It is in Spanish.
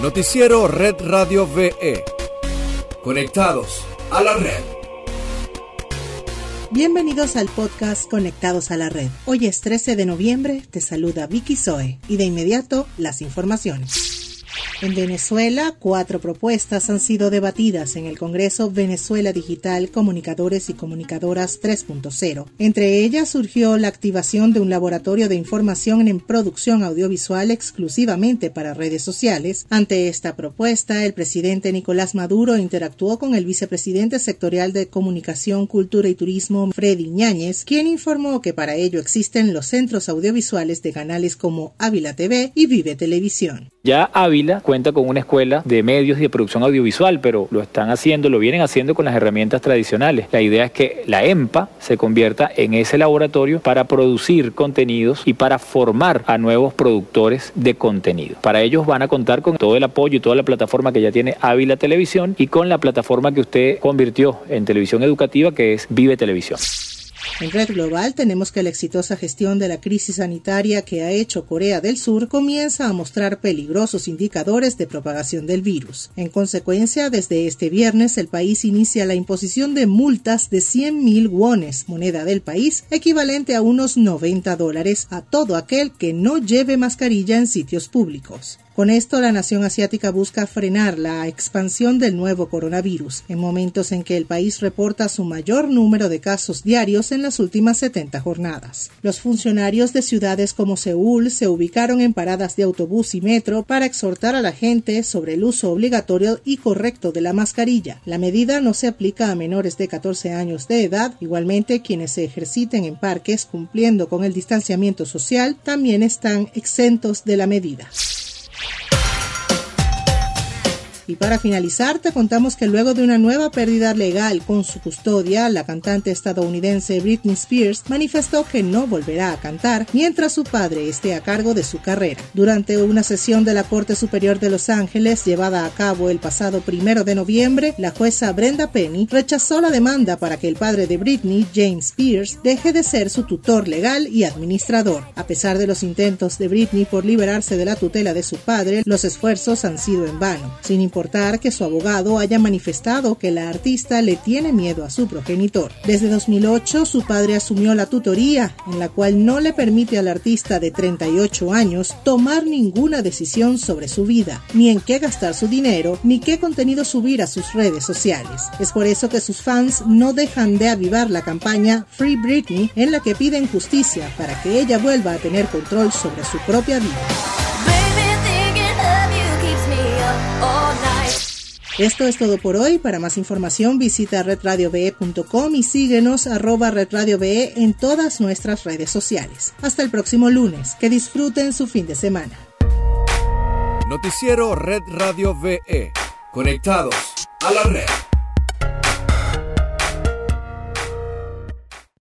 Noticiero Red Radio VE. Conectados a la red. Bienvenidos al podcast Conectados a la Red. Hoy es 13 de noviembre, te saluda Vicky Zoe y de inmediato las informaciones. En Venezuela, cuatro propuestas han sido debatidas en el Congreso Venezuela Digital Comunicadores y Comunicadoras 3.0. Entre ellas surgió la activación de un laboratorio de información en producción audiovisual exclusivamente para redes sociales. Ante esta propuesta, el presidente Nicolás Maduro interactuó con el vicepresidente sectorial de Comunicación, Cultura y Turismo, Freddy Ñáñez, quien informó que para ello existen los centros audiovisuales de canales como Ávila TV y Vive Televisión. Ya Ávila cuenta con una escuela de medios y de producción audiovisual, pero lo están haciendo, lo vienen haciendo con las herramientas tradicionales. La idea es que la EMPA se convierta en ese laboratorio para producir contenidos y para formar a nuevos productores de contenido. Para ellos van a contar con todo el apoyo y toda la plataforma que ya tiene Ávila Televisión y con la plataforma que usted convirtió en televisión educativa que es Vive Televisión. En Red Global tenemos que la exitosa gestión de la crisis sanitaria que ha hecho Corea del Sur comienza a mostrar peligrosos indicadores de propagación del virus. En consecuencia, desde este viernes el país inicia la imposición de multas de 100.000 wones, moneda del país, equivalente a unos 90 dólares, a todo aquel que no lleve mascarilla en sitios públicos. Con esto, la nación asiática busca frenar la expansión del nuevo coronavirus, en momentos en que el país reporta su mayor número de casos diarios en las últimas 70 jornadas. Los funcionarios de ciudades como Seúl se ubicaron en paradas de autobús y metro para exhortar a la gente sobre el uso obligatorio y correcto de la mascarilla. La medida no se aplica a menores de 14 años de edad, igualmente quienes se ejerciten en parques cumpliendo con el distanciamiento social también están exentos de la medida. Y para finalizar, te contamos que luego de una nueva pérdida legal con su custodia, la cantante estadounidense Britney Spears manifestó que no volverá a cantar mientras su padre esté a cargo de su carrera. Durante una sesión de la Corte Superior de Los Ángeles llevada a cabo el pasado primero de noviembre, la jueza Brenda Penny rechazó la demanda para que el padre de Britney, James Spears, deje de ser su tutor legal y administrador. A pesar de los intentos de Britney por liberarse de la tutela de su padre, los esfuerzos han sido en vano. Sin que su abogado haya manifestado que la artista le tiene miedo a su progenitor. Desde 2008 su padre asumió la tutoría, en la cual no le permite al artista de 38 años tomar ninguna decisión sobre su vida, ni en qué gastar su dinero, ni qué contenido subir a sus redes sociales. Es por eso que sus fans no dejan de avivar la campaña Free Britney, en la que piden justicia para que ella vuelva a tener control sobre su propia vida. Esto es todo por hoy. Para más información visita redradiove.com y síguenos arroba redradiove en todas nuestras redes sociales. Hasta el próximo lunes. Que disfruten su fin de semana. Noticiero Red Radio VE. Conectados a la red.